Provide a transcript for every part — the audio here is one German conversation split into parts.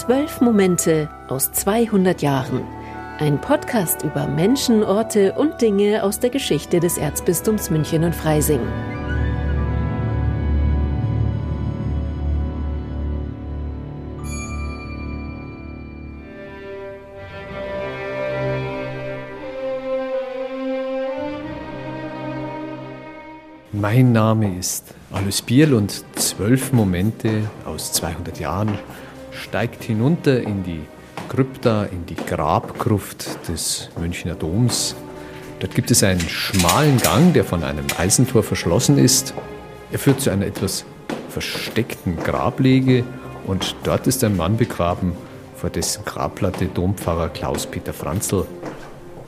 Zwölf Momente aus 200 Jahren. Ein Podcast über Menschen, Orte und Dinge aus der Geschichte des Erzbistums München und Freising. Mein Name ist Alois Bierl und zwölf Momente aus 200 Jahren steigt hinunter in die Krypta, in die Grabgruft des Münchner Doms. Dort gibt es einen schmalen Gang, der von einem Eisentor verschlossen ist. Er führt zu einer etwas versteckten Grablege und dort ist ein Mann begraben, vor dessen Grabplatte Dompfarrer Klaus-Peter Franzl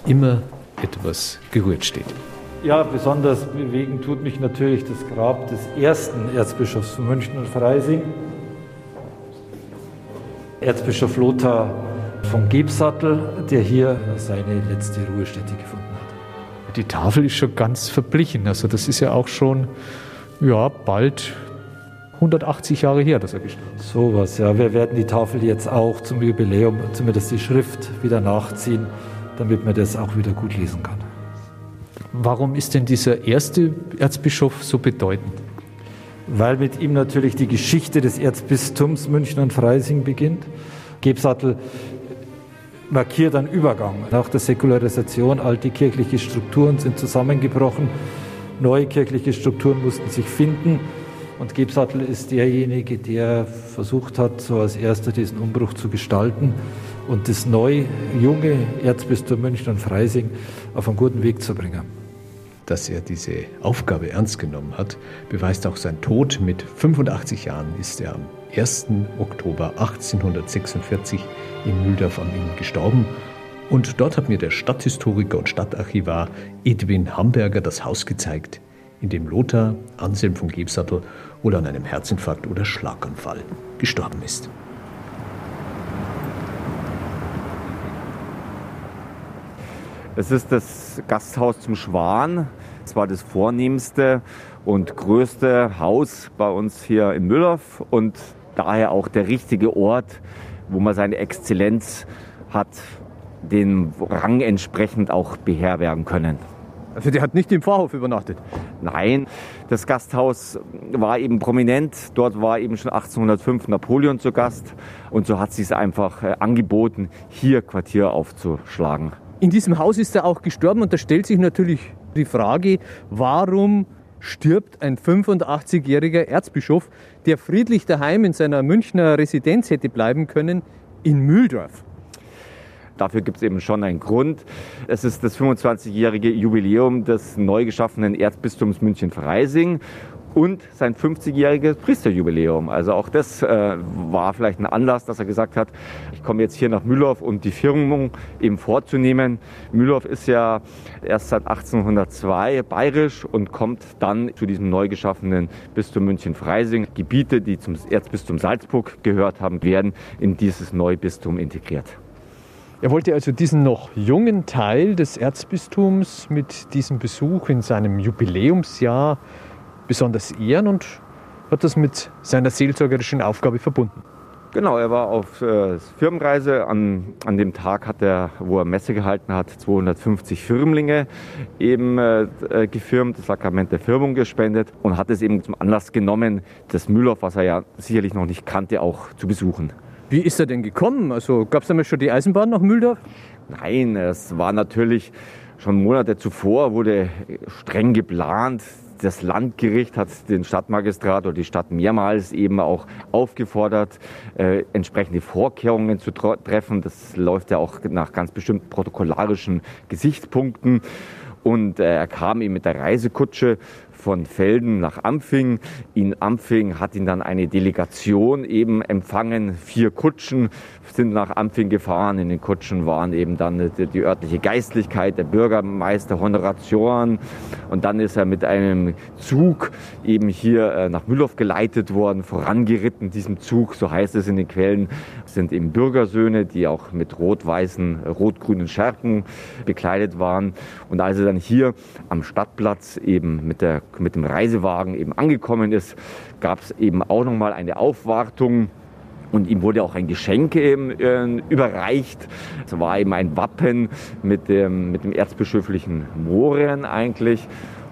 immer etwas gerührt steht. Ja, besonders bewegen tut mich natürlich das Grab des ersten Erzbischofs von München und Freising, Erzbischof Lothar von Gebsattel, der hier seine letzte Ruhestätte gefunden hat. Die Tafel ist schon ganz verblichen. Also das ist ja auch schon ja, bald 180 Jahre her, dass er gestorben ist. So was, ja. Wir werden die Tafel jetzt auch zum Jubiläum, zumindest die Schrift, wieder nachziehen, damit man das auch wieder gut lesen kann. Warum ist denn dieser erste Erzbischof so bedeutend? Weil mit ihm natürlich die Geschichte des Erzbistums München und Freising beginnt. Gebsattel markiert einen Übergang. Nach der Säkularisation alte kirchliche Strukturen sind zusammengebrochen, neue kirchliche Strukturen mussten sich finden. Und Gebsattel ist derjenige, der versucht hat, so als erster diesen Umbruch zu gestalten und das neu, junge Erzbistum München und Freising auf einen guten Weg zu bringen dass er diese Aufgabe ernst genommen hat, beweist auch sein Tod. Mit 85 Jahren ist er am 1. Oktober 1846 in Mühldorf am Inn gestorben. Und dort hat mir der Stadthistoriker und Stadtarchivar Edwin Hamburger das Haus gezeigt, in dem Lothar Anselm von Gebsattel wohl an einem Herzinfarkt oder Schlaganfall gestorben ist. Es ist das Gasthaus zum Schwan. Es war das vornehmste und größte Haus bei uns hier in Müllhoff und daher auch der richtige Ort, wo man seine Exzellenz hat, den Rang entsprechend auch beherbergen können. Also der hat nicht im Pfarrhof übernachtet? Nein, das Gasthaus war eben prominent. Dort war eben schon 1805 Napoleon zu Gast und so hat sie es einfach äh, angeboten, hier Quartier aufzuschlagen. In diesem Haus ist er auch gestorben und da stellt sich natürlich die Frage, warum stirbt ein 85-jähriger Erzbischof, der friedlich daheim in seiner Münchner Residenz hätte bleiben können, in Mühldorf? Dafür gibt es eben schon einen Grund. Es ist das 25-jährige Jubiläum des neu geschaffenen Erzbistums München-Freising und sein 50-jähriges Priesterjubiläum. Also auch das äh, war vielleicht ein Anlass, dass er gesagt hat, ich komme jetzt hier nach Mühlhoff, um die Firmung eben vorzunehmen. Mühlhoff ist ja erst seit 1802 bayerisch und kommt dann zu diesem neu geschaffenen Bistum München-Freising. Gebiete, die zum Erzbistum Salzburg gehört haben, werden in dieses Neubistum integriert. Er wollte also diesen noch jungen Teil des Erzbistums mit diesem Besuch in seinem Jubiläumsjahr besonders ehren und hat das mit seiner seelsorgerischen Aufgabe verbunden. Genau, er war auf äh, Firmenreise. An, an dem Tag hat er, wo er Messe gehalten hat, 250 Firmlinge eben äh, äh, gefirmt, das Sakrament der Firmung gespendet und hat es eben zum Anlass genommen, das Mühlhoff, was er ja sicherlich noch nicht kannte, auch zu besuchen. Wie ist er denn gekommen? Also gab es damals schon die Eisenbahn nach Mühldorf? Nein, es war natürlich schon Monate zuvor, wurde streng geplant, das Landgericht hat den Stadtmagistrat oder die Stadt mehrmals eben auch aufgefordert, äh, entsprechende Vorkehrungen zu treffen. Das läuft ja auch nach ganz bestimmten protokollarischen Gesichtspunkten. Und äh, er kam eben mit der Reisekutsche von Felden nach Ampfing. In Ampfing hat ihn dann eine Delegation eben empfangen. Vier Kutschen sind nach Ampfing gefahren. In den Kutschen waren eben dann die, örtliche Geistlichkeit, der Bürgermeister, Honoratioren. Und dann ist er mit einem Zug eben hier äh, nach Mühlhoff geleitet worden, vorangeritten diesem Zug, so heißt es in den Quellen, sind eben Bürgersöhne, die auch mit rot-weißen, rot-grünen Schärpen bekleidet waren. Und als er dann hier am Stadtplatz eben mit der mit dem Reisewagen eben angekommen ist, gab es eben auch nochmal eine Aufwartung Und ihm wurde auch ein Geschenk eben, äh, überreicht. Es war eben ein Wappen mit dem, mit dem erzbischöflichen Mohren eigentlich.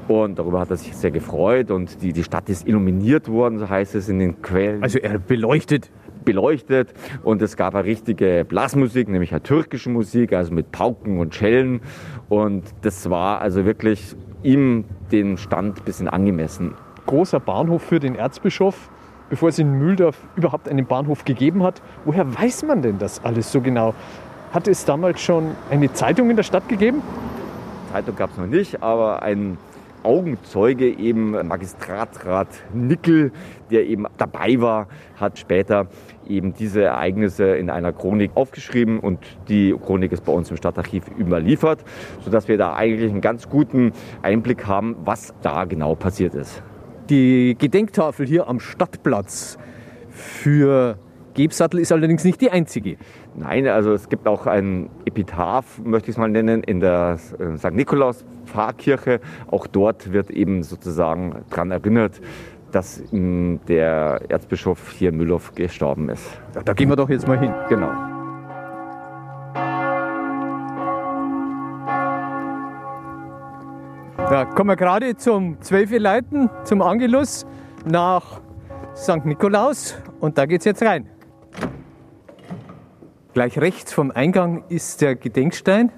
Und darüber hat er sich sehr gefreut. Und die, die Stadt ist illuminiert worden, so heißt es in den Quellen. Also er beleuchtet beleuchtet und es gab eine richtige Blasmusik, nämlich eine türkische Musik, also mit Pauken und Schellen und das war also wirklich ihm den Stand ein bisschen angemessen. Großer Bahnhof für den Erzbischof, bevor es in Mühldorf überhaupt einen Bahnhof gegeben hat. Woher weiß man denn das alles so genau? Hat es damals schon eine Zeitung in der Stadt gegeben? Zeitung gab es noch nicht, aber ein Augenzeuge, eben Magistratsrat Nickel, der eben dabei war, hat später eben diese Ereignisse in einer Chronik aufgeschrieben und die Chronik ist bei uns im Stadtarchiv überliefert, sodass wir da eigentlich einen ganz guten Einblick haben, was da genau passiert ist. Die Gedenktafel hier am Stadtplatz für Gebsattel ist allerdings nicht die einzige. Nein, also es gibt auch ein Epitaph, möchte ich es mal nennen, in der äh, St. Nikolaus Pfarrkirche. Auch dort wird eben sozusagen daran erinnert, dass der Erzbischof hier in Müllhoff gestorben ist. Da gehen wir doch jetzt mal hin. Genau. Da kommen wir gerade zum Zwölfe-Leiten, zum Angelus nach St. Nikolaus und da geht es jetzt rein. Gleich rechts vom Eingang ist der Gedenkstein.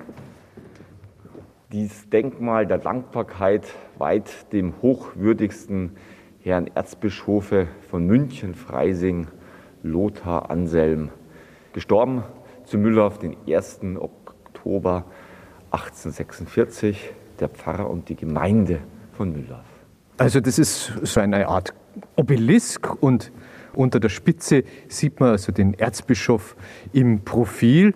Dieses Denkmal der Dankbarkeit weiht dem hochwürdigsten Herrn Erzbischofe von München, Freising, Lothar Anselm. Gestorben zu Müllhoff den 1. Oktober 1846, der Pfarrer und die Gemeinde von Müllhoff. Also das ist so eine Art Obelisk und unter der Spitze sieht man also den Erzbischof im Profil.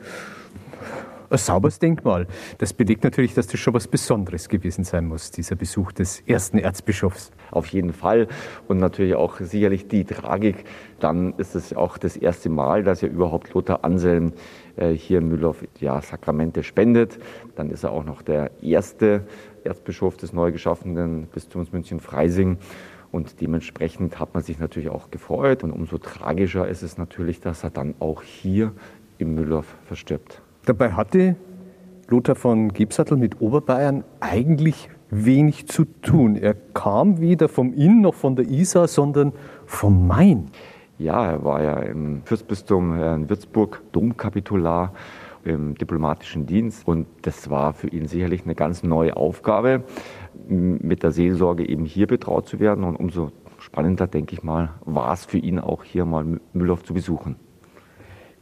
Ein sauberes Denkmal. Das belegt natürlich, dass das schon was Besonderes gewesen sein muss, dieser Besuch des ersten Erzbischofs. Auf jeden Fall. Und natürlich auch sicherlich die Tragik. Dann ist es auch das erste Mal, dass ja überhaupt Lothar Anselm äh, hier in Mühlhoff ja, Sakramente spendet. Dann ist er auch noch der erste Erzbischof des neu geschaffenen Bistums München-Freising. Und dementsprechend hat man sich natürlich auch gefreut. Und umso tragischer ist es natürlich, dass er dann auch hier im Müllhoff verstirbt. Dabei hatte Lothar von Gebsattel mit Oberbayern eigentlich wenig zu tun. Er kam weder vom Inn noch von der Isar, sondern vom Main. Ja, er war ja im Fürstbistum in Würzburg Domkapitular im diplomatischen Dienst und das war für ihn sicherlich eine ganz neue Aufgabe mit der Seelsorge eben hier betraut zu werden. Und umso spannender, denke ich mal, war es für ihn auch hier mal Müllhoff zu besuchen.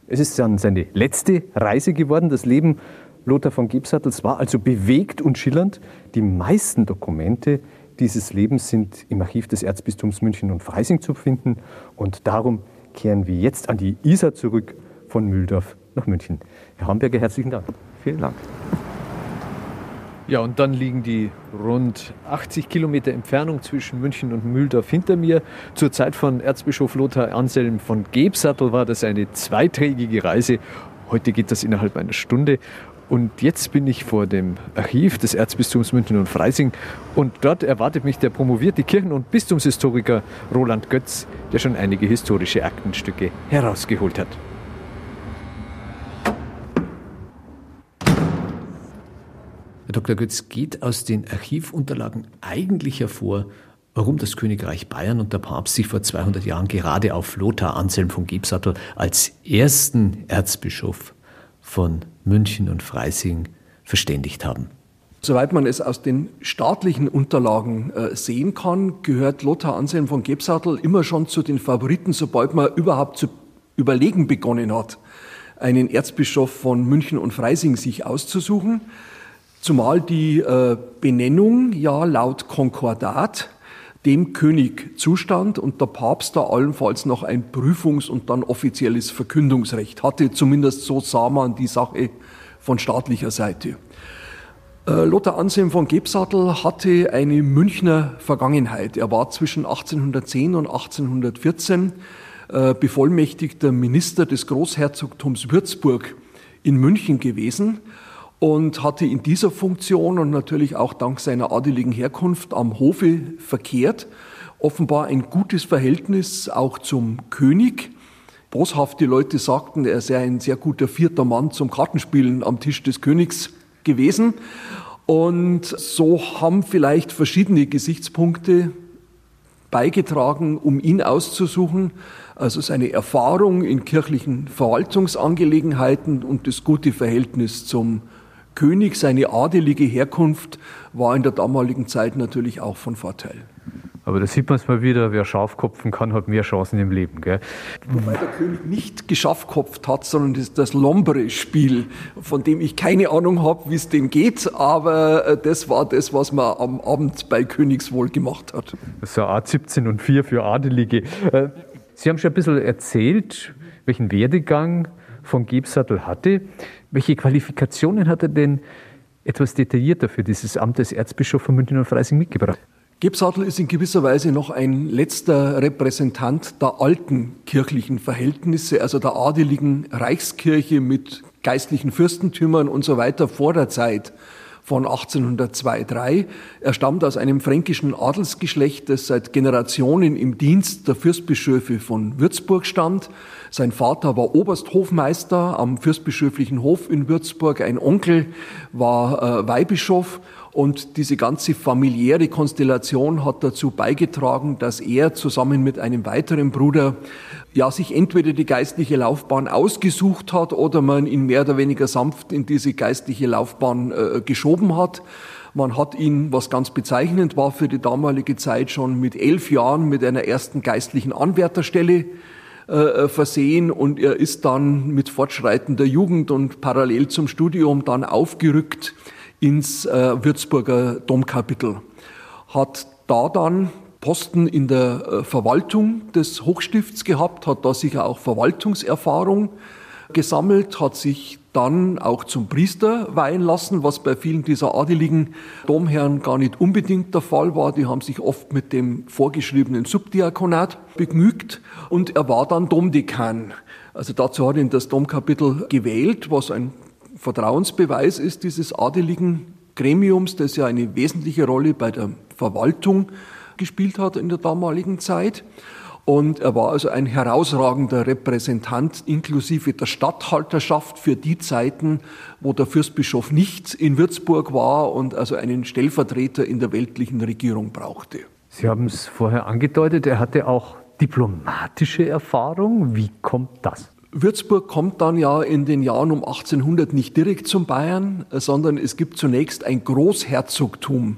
Es ist dann seine letzte Reise geworden. Das Leben Lothar von Gebsattels war also bewegt und schillernd. Die meisten Dokumente dieses Lebens sind im Archiv des Erzbistums München und Freising zu finden. Und darum kehren wir jetzt an die Isar zurück von Mühldorf nach München. Herr Hamburger, herzlichen Dank. Vielen Dank. Ja, und dann liegen die rund 80 Kilometer Entfernung zwischen München und Mühldorf hinter mir. Zur Zeit von Erzbischof Lothar Anselm von Gebsattel war das eine zweitägige Reise. Heute geht das innerhalb einer Stunde. Und jetzt bin ich vor dem Archiv des Erzbistums München und Freising und dort erwartet mich der promovierte Kirchen- und Bistumshistoriker Roland Götz, der schon einige historische Aktenstücke herausgeholt hat. Dr. Götz, geht aus den Archivunterlagen eigentlich hervor, warum das Königreich Bayern und der Papst sich vor 200 Jahren gerade auf Lothar Anselm von Gebsattel als ersten Erzbischof von München und Freising verständigt haben. Soweit man es aus den staatlichen Unterlagen äh, sehen kann, gehört Lothar Anselm von Gebsattel immer schon zu den Favoriten, sobald man überhaupt zu überlegen begonnen hat, einen Erzbischof von München und Freising sich auszusuchen. Zumal die äh, Benennung ja laut Konkordat dem König zustand und der Papst da allenfalls noch ein Prüfungs- und dann offizielles Verkündungsrecht hatte. Zumindest so sah man die Sache von staatlicher Seite. Äh, Lothar Anselm von Gebsattel hatte eine Münchner Vergangenheit. Er war zwischen 1810 und 1814 äh, bevollmächtigter Minister des Großherzogtums Würzburg in München gewesen und hatte in dieser Funktion und natürlich auch dank seiner adeligen Herkunft am Hofe verkehrt, offenbar ein gutes Verhältnis auch zum König. boshafte Leute sagten, er sei ein sehr guter vierter Mann zum Kartenspielen am Tisch des Königs gewesen. Und so haben vielleicht verschiedene Gesichtspunkte beigetragen, um ihn auszusuchen. Also seine Erfahrung in kirchlichen Verwaltungsangelegenheiten und das gute Verhältnis zum König, seine adelige Herkunft war in der damaligen Zeit natürlich auch von Vorteil. Aber da sieht man es mal wieder, wer scharfkopfen kann, hat mehr Chancen im Leben. Gell? Wobei der König nicht geschafkopft hat, sondern das, das Lombre-Spiel, von dem ich keine Ahnung habe, wie es dem geht, aber äh, das war das, was man am Abend bei Königswohl gemacht hat. Das ist ja Art 17 und 4 für Adelige. Äh, Sie haben schon ein bisschen erzählt, welchen Werdegang von Gebsattel hatte. Welche Qualifikationen hat er denn etwas detaillierter für dieses Amt des Erzbischofs von München und Freising mitgebracht? Gebsattel ist in gewisser Weise noch ein letzter Repräsentant der alten kirchlichen Verhältnisse, also der adeligen Reichskirche mit geistlichen Fürstentümern und so weiter vor der Zeit von 1802-3. Er stammt aus einem fränkischen Adelsgeschlecht, das seit Generationen im Dienst der Fürstbischöfe von Würzburg stand. Sein Vater war Obersthofmeister am fürstbischöflichen Hof in Würzburg. Ein Onkel war äh, Weihbischof und diese ganze familiäre Konstellation hat dazu beigetragen, dass er zusammen mit einem weiteren Bruder ja sich entweder die geistliche Laufbahn ausgesucht hat oder man ihn mehr oder weniger sanft in diese geistliche Laufbahn äh, geschoben hat. Man hat ihn, was ganz bezeichnend war für die damalige Zeit, schon mit elf Jahren mit einer ersten geistlichen Anwärterstelle äh, versehen und er ist dann mit fortschreitender Jugend und parallel zum Studium dann aufgerückt ins äh, Würzburger Domkapitel. Hat da dann Posten in der äh, Verwaltung des Hochstifts gehabt, hat da sicher auch Verwaltungserfahrung gesammelt, hat sich dann auch zum Priester weihen lassen, was bei vielen dieser adeligen Domherren gar nicht unbedingt der Fall war. Die haben sich oft mit dem vorgeschriebenen Subdiakonat begnügt und er war dann Domdekan. Also dazu hat ihn das Domkapitel gewählt, was ein Vertrauensbeweis ist dieses adeligen Gremiums, das ja eine wesentliche Rolle bei der Verwaltung gespielt hat in der damaligen Zeit. Und er war also ein herausragender Repräsentant inklusive der Statthalterschaft für die Zeiten, wo der Fürstbischof nicht in Würzburg war und also einen Stellvertreter in der weltlichen Regierung brauchte. Sie haben es vorher angedeutet, er hatte auch diplomatische Erfahrung. Wie kommt das? Würzburg kommt dann ja in den Jahren um 1800 nicht direkt zum Bayern, sondern es gibt zunächst ein Großherzogtum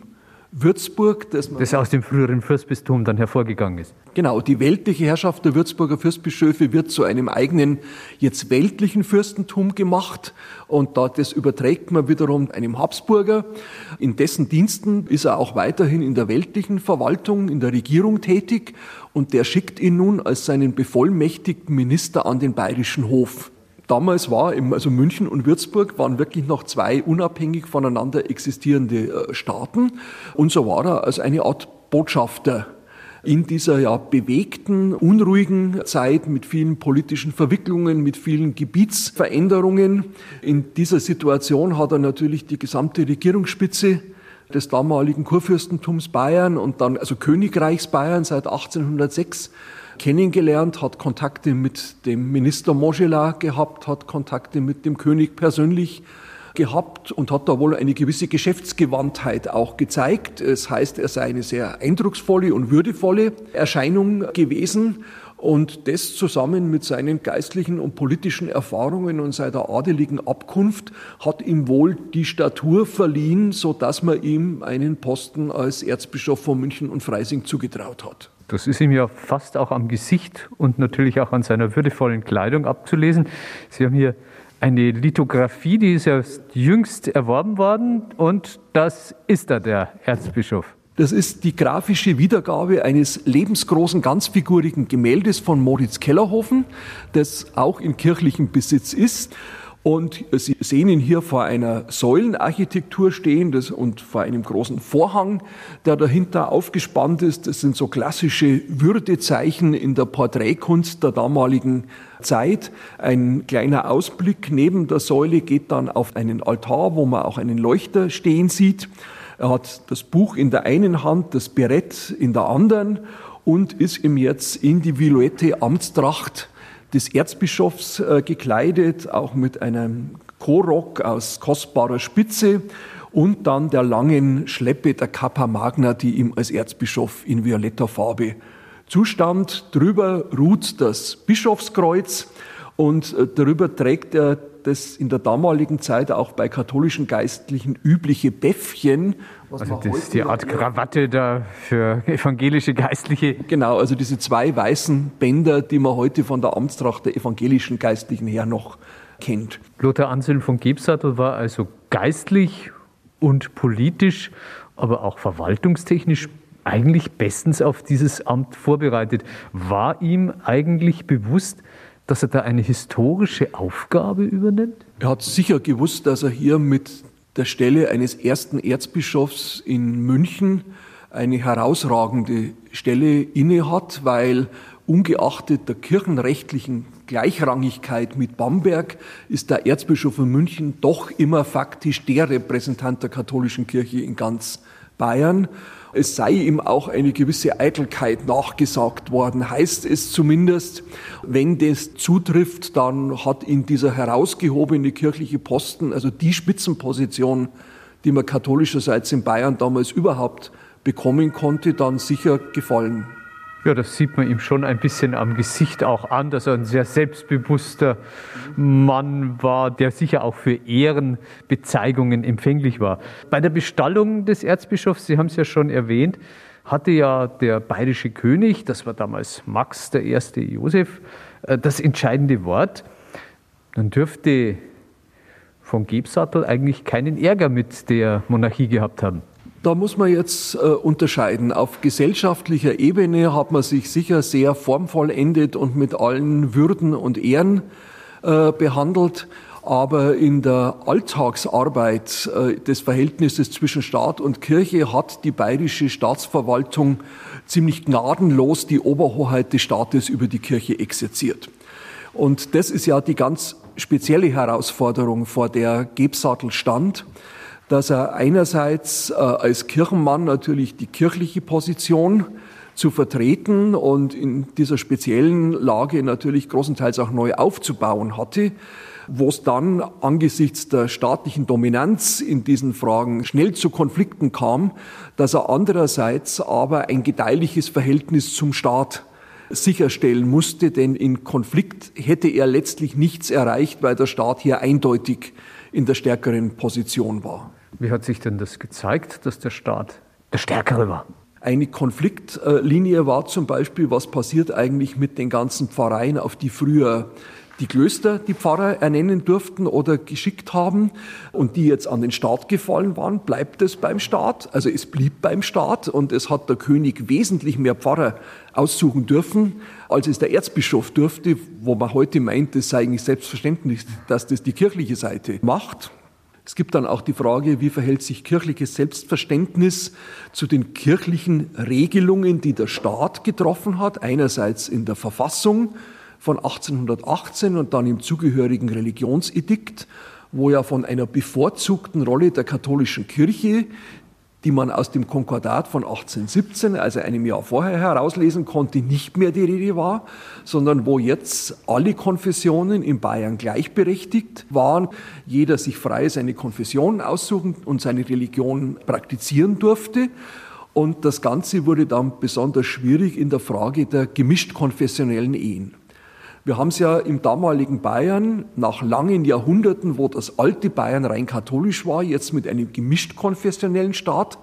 Würzburg, das, das aus dem früheren Fürstbistum dann hervorgegangen ist. Genau, die weltliche Herrschaft der Würzburger Fürstbischöfe wird zu einem eigenen, jetzt weltlichen Fürstentum gemacht und da, das überträgt man wiederum einem Habsburger. In dessen Diensten ist er auch weiterhin in der weltlichen Verwaltung, in der Regierung tätig und der schickt ihn nun als seinen bevollmächtigten Minister an den bayerischen Hof. Damals war also München und Würzburg waren wirklich noch zwei unabhängig voneinander existierende äh, Staaten. Und so war er als eine Art Botschafter in dieser ja bewegten, unruhigen Zeit mit vielen politischen Verwicklungen, mit vielen Gebietsveränderungen. In dieser Situation hat er natürlich die gesamte Regierungsspitze des damaligen Kurfürstentums Bayern und dann also Königreichs Bayern seit 1806 kennengelernt, hat Kontakte mit dem Minister Montgelas gehabt, hat Kontakte mit dem König persönlich gehabt und hat da wohl eine gewisse Geschäftsgewandtheit auch gezeigt. Es heißt, er sei eine sehr eindrucksvolle und würdevolle Erscheinung gewesen. Und das zusammen mit seinen geistlichen und politischen Erfahrungen und seiner adeligen Abkunft hat ihm wohl die Statur verliehen, so dass man ihm einen Posten als Erzbischof von München und Freising zugetraut hat. Das ist ihm ja fast auch am Gesicht und natürlich auch an seiner würdevollen Kleidung abzulesen. Sie haben hier eine Lithografie, die ist ja jüngst erworben worden und das ist da der Erzbischof. Das ist die grafische Wiedergabe eines lebensgroßen, ganzfigurigen Gemäldes von Moritz Kellerhofen, das auch in kirchlichem Besitz ist. Und Sie sehen ihn hier vor einer Säulenarchitektur stehen das, und vor einem großen Vorhang, der dahinter aufgespannt ist. Das sind so klassische Würdezeichen in der Porträtkunst der damaligen Zeit. Ein kleiner Ausblick neben der Säule geht dann auf einen Altar, wo man auch einen Leuchter stehen sieht. Er hat das Buch in der einen Hand, das Berett in der anderen und ist ihm jetzt in die violette Amtstracht des Erzbischofs äh, gekleidet, auch mit einem Chorrock aus kostbarer Spitze und dann der langen Schleppe der Kappa Magna, die ihm als Erzbischof in violetter Farbe zustand. Drüber ruht das Bischofskreuz und äh, darüber trägt er das in der damaligen Zeit auch bei katholischen Geistlichen übliche Bäffchen. Also das ist die Art Krawatte da für evangelische Geistliche. Genau, also diese zwei weißen Bänder, die man heute von der Amtstracht der evangelischen Geistlichen her noch kennt. Lothar Anselm von Gebsattel war also geistlich und politisch, aber auch verwaltungstechnisch eigentlich bestens auf dieses Amt vorbereitet. War ihm eigentlich bewusst, dass er da eine historische Aufgabe übernimmt? Er hat sicher gewusst, dass er hier mit der Stelle eines ersten Erzbischofs in München eine herausragende Stelle innehat, weil ungeachtet der kirchenrechtlichen Gleichrangigkeit mit Bamberg ist der Erzbischof von München doch immer faktisch der Repräsentant der katholischen Kirche in ganz Bayern. Es sei ihm auch eine gewisse Eitelkeit nachgesagt worden, heißt es zumindest. Wenn das zutrifft, dann hat ihn dieser herausgehobene kirchliche Posten, also die Spitzenposition, die man katholischerseits in Bayern damals überhaupt bekommen konnte, dann sicher gefallen. Ja, das sieht man ihm schon ein bisschen am Gesicht auch an, dass er ein sehr selbstbewusster Mann war, der sicher auch für Ehrenbezeigungen empfänglich war. Bei der Bestallung des Erzbischofs, Sie haben es ja schon erwähnt, hatte ja der bayerische König, das war damals Max der erste Josef, äh, das entscheidende Wort. Dann dürfte von Gebsattel eigentlich keinen Ärger mit der Monarchie gehabt haben. Da muss man jetzt äh, unterscheiden. Auf gesellschaftlicher Ebene hat man sich sicher sehr formvollendet und mit allen Würden und Ehren äh, behandelt. Aber in der Alltagsarbeit äh, des Verhältnisses zwischen Staat und Kirche hat die bayerische Staatsverwaltung ziemlich gnadenlos die Oberhoheit des Staates über die Kirche exerziert. Und das ist ja die ganz spezielle Herausforderung, vor der Gebsattel stand dass er einerseits äh, als Kirchenmann natürlich die kirchliche Position zu vertreten und in dieser speziellen Lage natürlich großenteils auch neu aufzubauen hatte, wo es dann angesichts der staatlichen Dominanz in diesen Fragen schnell zu Konflikten kam, dass er andererseits aber ein gedeihliches Verhältnis zum Staat sicherstellen musste, denn in Konflikt hätte er letztlich nichts erreicht, weil der Staat hier eindeutig in der stärkeren Position war. Wie hat sich denn das gezeigt, dass der Staat der Stärkere war? Eine Konfliktlinie war zum Beispiel, was passiert eigentlich mit den ganzen Pfarreien, auf die früher die Klöster die Pfarrer ernennen durften oder geschickt haben und die jetzt an den Staat gefallen waren, bleibt es beim Staat. Also es blieb beim Staat und es hat der König wesentlich mehr Pfarrer aussuchen dürfen, als es der Erzbischof durfte, wo man heute meint, es sei eigentlich selbstverständlich, dass das die kirchliche Seite macht. Es gibt dann auch die Frage, wie verhält sich kirchliches Selbstverständnis zu den kirchlichen Regelungen, die der Staat getroffen hat, einerseits in der Verfassung von 1818 und dann im zugehörigen Religionsedikt, wo ja von einer bevorzugten Rolle der katholischen Kirche die man aus dem Konkordat von 1817, also einem Jahr vorher herauslesen konnte, nicht mehr die Rede war, sondern wo jetzt alle Konfessionen in Bayern gleichberechtigt waren, jeder sich frei seine Konfession aussuchen und seine Religion praktizieren durfte. Und das Ganze wurde dann besonders schwierig in der Frage der gemischt konfessionellen Ehen. Wir haben es ja im damaligen Bayern nach langen Jahrhunderten, wo das alte Bayern rein katholisch war, jetzt mit einem gemischt konfessionellen Staat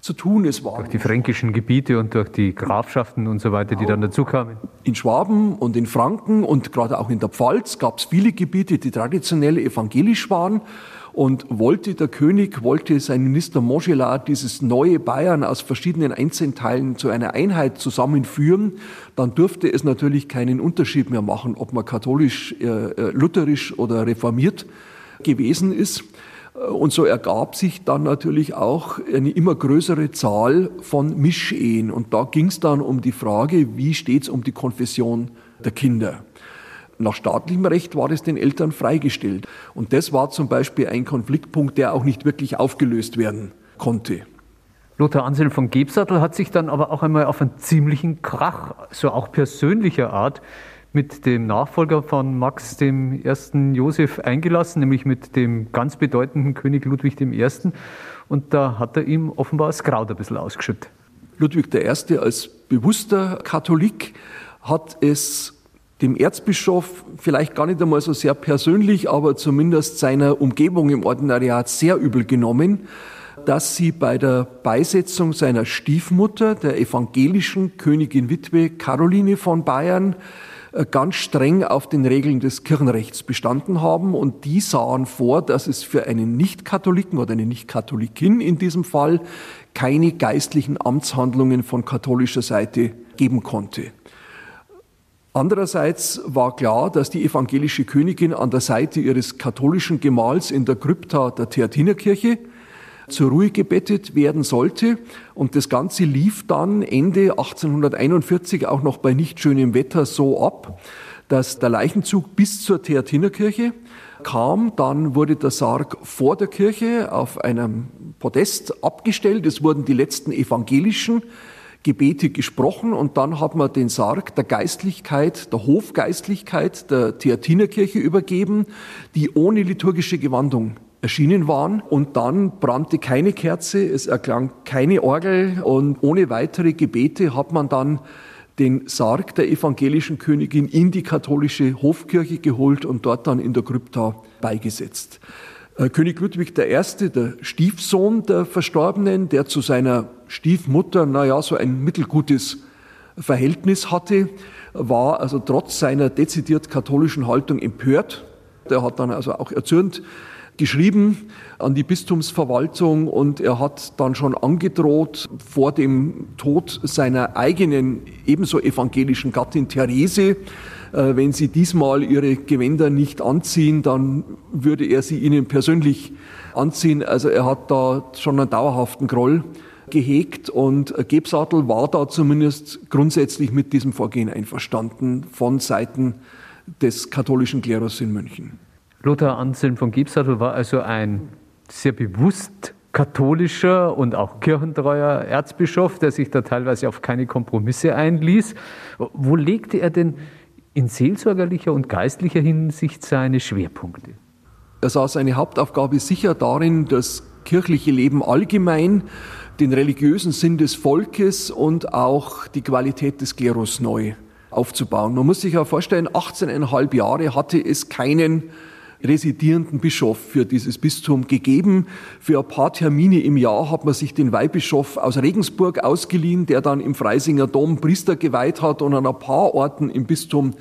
zu tun. Es war durch die fränkischen Gebiete und durch die Grafschaften und so weiter, die dann dazu kamen. In Schwaben und in Franken und gerade auch in der Pfalz gab es viele Gebiete, die traditionell evangelisch waren. Und wollte der König, wollte sein Minister Montgelat dieses neue Bayern aus verschiedenen Einzelteilen zu einer Einheit zusammenführen, dann dürfte es natürlich keinen Unterschied mehr machen, ob man katholisch, äh, äh lutherisch oder reformiert gewesen ist. Und so ergab sich dann natürlich auch eine immer größere Zahl von Mischehen. Und da ging es dann um die Frage, wie steht es um die Konfession der Kinder. Nach staatlichem Recht war es den Eltern freigestellt. Und das war zum Beispiel ein Konfliktpunkt, der auch nicht wirklich aufgelöst werden konnte. Lothar Anselm von Gebsattel hat sich dann aber auch einmal auf einen ziemlichen Krach, so auch persönlicher Art, mit dem Nachfolger von Max dem ersten Josef eingelassen, nämlich mit dem ganz bedeutenden König Ludwig I. Und da hat er ihm offenbar das Kraut ein bisschen ausgeschüttet. Ludwig I. als bewusster Katholik hat es dem Erzbischof vielleicht gar nicht einmal so sehr persönlich, aber zumindest seiner Umgebung im Ordinariat sehr übel genommen, dass sie bei der Beisetzung seiner Stiefmutter, der evangelischen Königin Witwe Caroline von Bayern, äh, ganz streng auf den Regeln des Kirchenrechts bestanden haben und die sahen vor, dass es für einen Nicht-Katholiken oder eine Nicht-Katholikin in diesem Fall keine geistlichen Amtshandlungen von katholischer Seite geben konnte. Andererseits war klar, dass die evangelische Königin an der Seite ihres katholischen Gemahls in der Krypta der Theatinerkirche zur Ruhe gebettet werden sollte. Und das Ganze lief dann Ende 1841 auch noch bei nicht schönem Wetter so ab, dass der Leichenzug bis zur Theatinerkirche kam. Dann wurde der Sarg vor der Kirche auf einem Podest abgestellt. Es wurden die letzten evangelischen Gebete gesprochen und dann hat man den Sarg der Geistlichkeit, der Hofgeistlichkeit der Theatinerkirche übergeben, die ohne liturgische Gewandung erschienen waren und dann brannte keine Kerze, es erklang keine Orgel und ohne weitere Gebete hat man dann den Sarg der evangelischen Königin in die katholische Hofkirche geholt und dort dann in der Krypta beigesetzt. Äh, König Ludwig I., der Stiefsohn der Verstorbenen, der zu seiner Stiefmutter, naja, so ein mittelgutes Verhältnis hatte, war also trotz seiner dezidiert katholischen Haltung empört. Der hat dann also auch erzürnt geschrieben an die Bistumsverwaltung und er hat dann schon angedroht, vor dem Tod seiner eigenen ebenso evangelischen Gattin Therese wenn Sie diesmal Ihre Gewänder nicht anziehen, dann würde er sie Ihnen persönlich anziehen. Also er hat da schon einen dauerhaften Groll gehegt und Gebsattel war da zumindest grundsätzlich mit diesem Vorgehen einverstanden von Seiten des katholischen Klerus in München. Lothar Anselm von Gebsattel war also ein sehr bewusst katholischer und auch kirchentreuer Erzbischof, der sich da teilweise auf keine Kompromisse einließ. Wo legte er denn in seelsorgerlicher und geistlicher Hinsicht seine Schwerpunkte? Er sah seine Hauptaufgabe sicher darin, das kirchliche Leben allgemein, den religiösen Sinn des Volkes und auch die Qualität des Klerus neu aufzubauen. Man muss sich ja vorstellen, 18,5 Jahre hatte es keinen residierenden Bischof für dieses Bistum gegeben. Für ein paar Termine im Jahr hat man sich den Weihbischof aus Regensburg ausgeliehen, der dann im Freisinger Dom Priester geweiht hat und an ein paar Orten im Bistum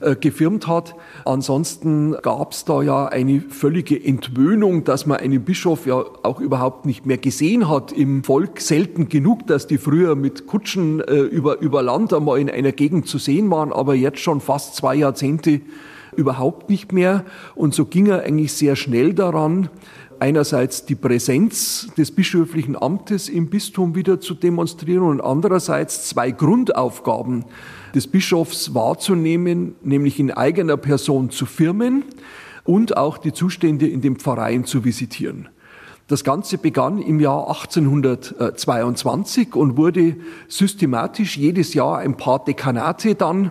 äh, gefirmt hat. Ansonsten gab es da ja eine völlige Entwöhnung, dass man einen Bischof ja auch überhaupt nicht mehr gesehen hat im Volk. Selten genug, dass die früher mit Kutschen äh, über, über Land einmal in einer Gegend zu sehen waren, aber jetzt schon fast zwei Jahrzehnte überhaupt nicht mehr. Und so ging er eigentlich sehr schnell daran, einerseits die Präsenz des bischöflichen Amtes im Bistum wieder zu demonstrieren und andererseits zwei Grundaufgaben des Bischofs wahrzunehmen, nämlich in eigener Person zu firmen und auch die Zustände in den Pfarreien zu visitieren. Das Ganze begann im Jahr 1822 und wurde systematisch jedes Jahr ein paar Dekanate dann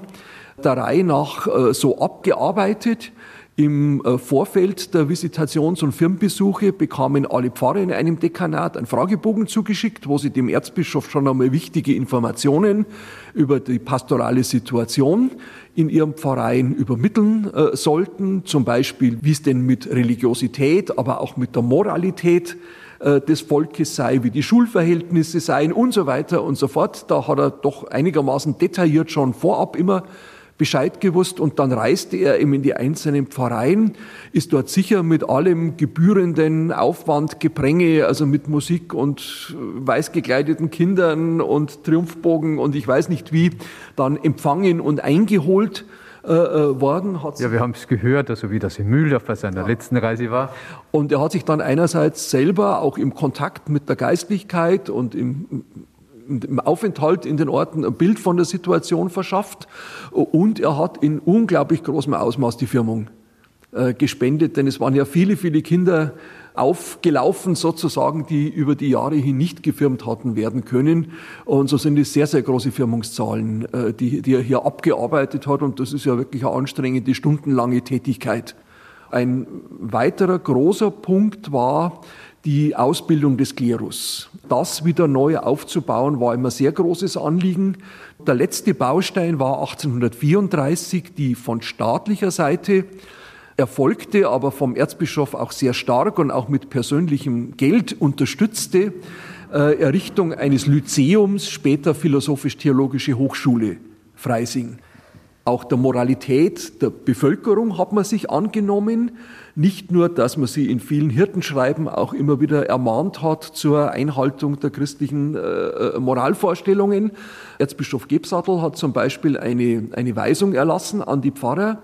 der Reihe nach äh, so abgearbeitet. Im äh, Vorfeld der Visitations- und Firmenbesuche bekamen alle Pfarrer in einem Dekanat einen Fragebogen zugeschickt, wo sie dem Erzbischof schon einmal wichtige Informationen über die pastorale Situation in ihren Pfarreien übermitteln äh, sollten. Zum Beispiel, wie es denn mit Religiosität, aber auch mit der Moralität äh, des Volkes sei, wie die Schulverhältnisse seien und so weiter und so fort. Da hat er doch einigermaßen detailliert schon vorab immer Bescheid gewusst und dann reiste er eben in die einzelnen Pfarreien, ist dort sicher mit allem gebührenden Aufwand, Gepränge, also mit Musik und weiß gekleideten Kindern und Triumphbogen und ich weiß nicht wie, dann empfangen und eingeholt äh, äh worden. Hat ja, wir haben es gehört, also wie das in Mühldorf bei seiner ja. letzten Reise war. Und er hat sich dann einerseits selber auch im Kontakt mit der Geistlichkeit und im im Aufenthalt in den Orten ein Bild von der Situation verschafft und er hat in unglaublich großem Ausmaß die Firmung äh, gespendet, denn es waren ja viele, viele Kinder aufgelaufen sozusagen, die über die Jahre hin nicht gefirmt hatten werden können. Und so sind es sehr, sehr große Firmungszahlen, äh, die, die er hier abgearbeitet hat. Und das ist ja wirklich eine anstrengende, stundenlange Tätigkeit. Ein weiterer großer Punkt war die Ausbildung des Klerus. Das wieder neu aufzubauen, war immer sehr großes Anliegen. Der letzte Baustein war 1834 die von staatlicher Seite erfolgte, aber vom Erzbischof auch sehr stark und auch mit persönlichem Geld unterstützte äh, Errichtung eines Lyzeums, später Philosophisch-Theologische Hochschule Freising. Auch der Moralität der Bevölkerung hat man sich angenommen. Nicht nur, dass man sie in vielen Hirtenschreiben auch immer wieder ermahnt hat zur Einhaltung der christlichen äh, äh Moralvorstellungen. Erzbischof Gebsattel hat zum Beispiel eine, eine Weisung erlassen an die Pfarrer,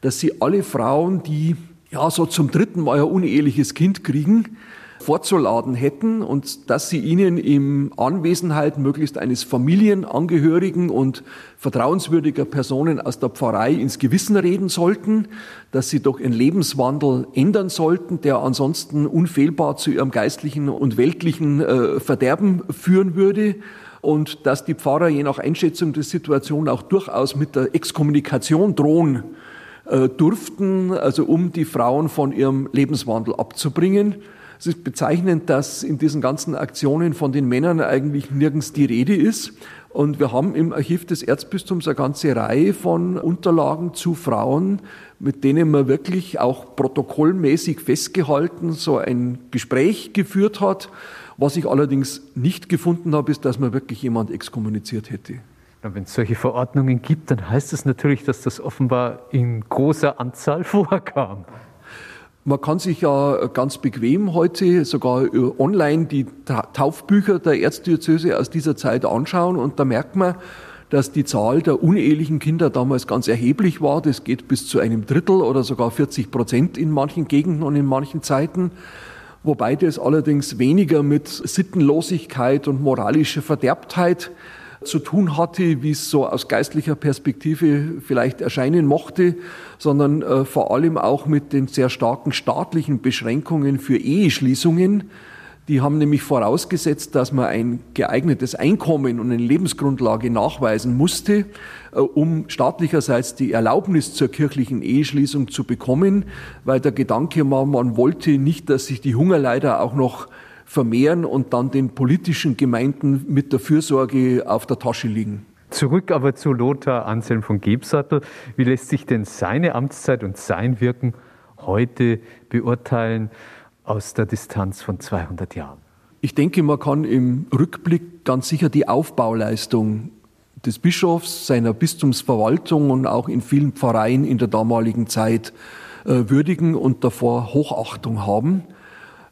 dass sie alle Frauen, die ja so zum dritten Mal ein uneheliches Kind kriegen, vorzuladen hätten und dass sie ihnen in Anwesenheit möglichst eines Familienangehörigen und vertrauenswürdiger Personen aus der Pfarrei ins Gewissen reden sollten, dass sie doch ihren Lebenswandel ändern sollten, der ansonsten unfehlbar zu ihrem geistlichen und weltlichen äh, Verderben führen würde und dass die Pfarrer je nach Einschätzung der Situation auch durchaus mit der Exkommunikation drohen äh, durften, also um die Frauen von ihrem Lebenswandel abzubringen. Es ist bezeichnend, dass in diesen ganzen Aktionen von den Männern eigentlich nirgends die Rede ist. Und wir haben im Archiv des Erzbistums eine ganze Reihe von Unterlagen zu Frauen, mit denen man wirklich auch protokollmäßig festgehalten so ein Gespräch geführt hat. Was ich allerdings nicht gefunden habe, ist, dass man wirklich jemand exkommuniziert hätte. Wenn es solche Verordnungen gibt, dann heißt das natürlich, dass das offenbar in großer Anzahl vorkam. Man kann sich ja ganz bequem heute sogar online die Taufbücher der Erzdiözese aus dieser Zeit anschauen und da merkt man, dass die Zahl der unehelichen Kinder damals ganz erheblich war. Das geht bis zu einem Drittel oder sogar 40 Prozent in manchen Gegenden und in manchen Zeiten. Wobei das allerdings weniger mit Sittenlosigkeit und moralischer Verderbtheit zu tun hatte, wie es so aus geistlicher Perspektive vielleicht erscheinen mochte, sondern äh, vor allem auch mit den sehr starken staatlichen Beschränkungen für Eheschließungen. Die haben nämlich vorausgesetzt, dass man ein geeignetes Einkommen und eine Lebensgrundlage nachweisen musste, äh, um staatlicherseits die Erlaubnis zur kirchlichen Eheschließung zu bekommen, weil der Gedanke war, man wollte nicht, dass sich die Hungerleider auch noch vermehren und dann den politischen Gemeinden mit der Fürsorge auf der Tasche liegen. Zurück aber zu Lothar Anselm von Gebsattel. Wie lässt sich denn seine Amtszeit und sein Wirken heute beurteilen aus der Distanz von 200 Jahren? Ich denke, man kann im Rückblick ganz sicher die Aufbauleistung des Bischofs, seiner Bistumsverwaltung und auch in vielen Pfarreien in der damaligen Zeit äh, würdigen und davor Hochachtung haben.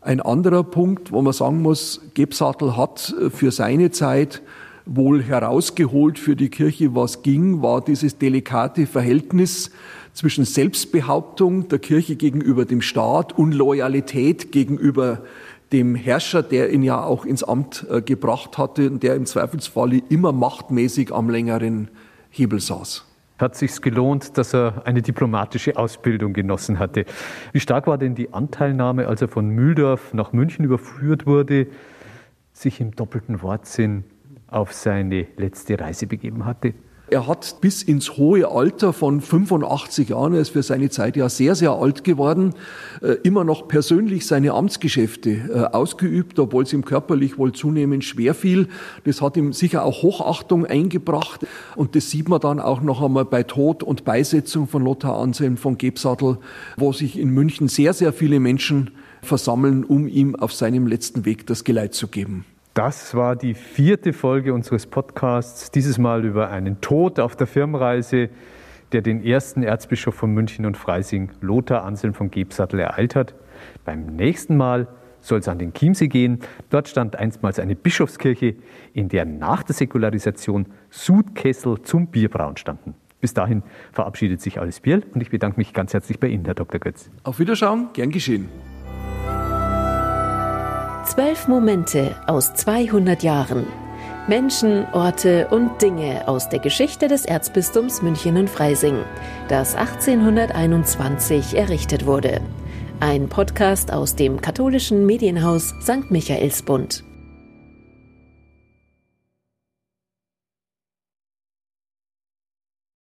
Ein anderer Punkt, wo man sagen muss, Gebsattel hat äh, für seine Zeit wohl herausgeholt für die Kirche, was ging, war dieses delikate Verhältnis zwischen Selbstbehauptung der Kirche gegenüber dem Staat und Loyalität gegenüber dem Herrscher, der ihn ja auch ins Amt äh, gebracht hatte und der im Zweifelsfalle immer machtmäßig am längeren Hebel saß hat sich gelohnt, dass er eine diplomatische Ausbildung genossen hatte. Wie stark war denn die Anteilnahme, als er von Mühldorf nach München überführt wurde, sich im doppelten Wortsinn auf seine letzte Reise begeben hatte? Er hat bis ins hohe Alter von 85 Jahren, er ist für seine Zeit ja sehr, sehr alt geworden, äh, immer noch persönlich seine Amtsgeschäfte äh, ausgeübt, obwohl es ihm körperlich wohl zunehmend schwer fiel. Das hat ihm sicher auch Hochachtung eingebracht. Und das sieht man dann auch noch einmal bei Tod und Beisetzung von Lothar Anselm von Gebsattel, wo sich in München sehr, sehr viele Menschen versammeln, um ihm auf seinem letzten Weg das Geleit zu geben. Das war die vierte Folge unseres Podcasts, dieses Mal über einen Tod auf der Firmenreise, der den ersten Erzbischof von München und Freising, Lothar Anselm von Gebsattel, ereilt hat. Beim nächsten Mal soll es an den Chiemsee gehen. Dort stand einstmals eine Bischofskirche, in der nach der Säkularisation Sudkessel zum Bierbrauen standen. Bis dahin verabschiedet sich Alice Bierl und ich bedanke mich ganz herzlich bei Ihnen, Herr Dr. Götz. Auf Wiederschauen, gern geschehen. Zwölf Momente aus 200 Jahren. Menschen, Orte und Dinge aus der Geschichte des Erzbistums München und Freising, das 1821 errichtet wurde. Ein Podcast aus dem katholischen Medienhaus St. Michaelsbund.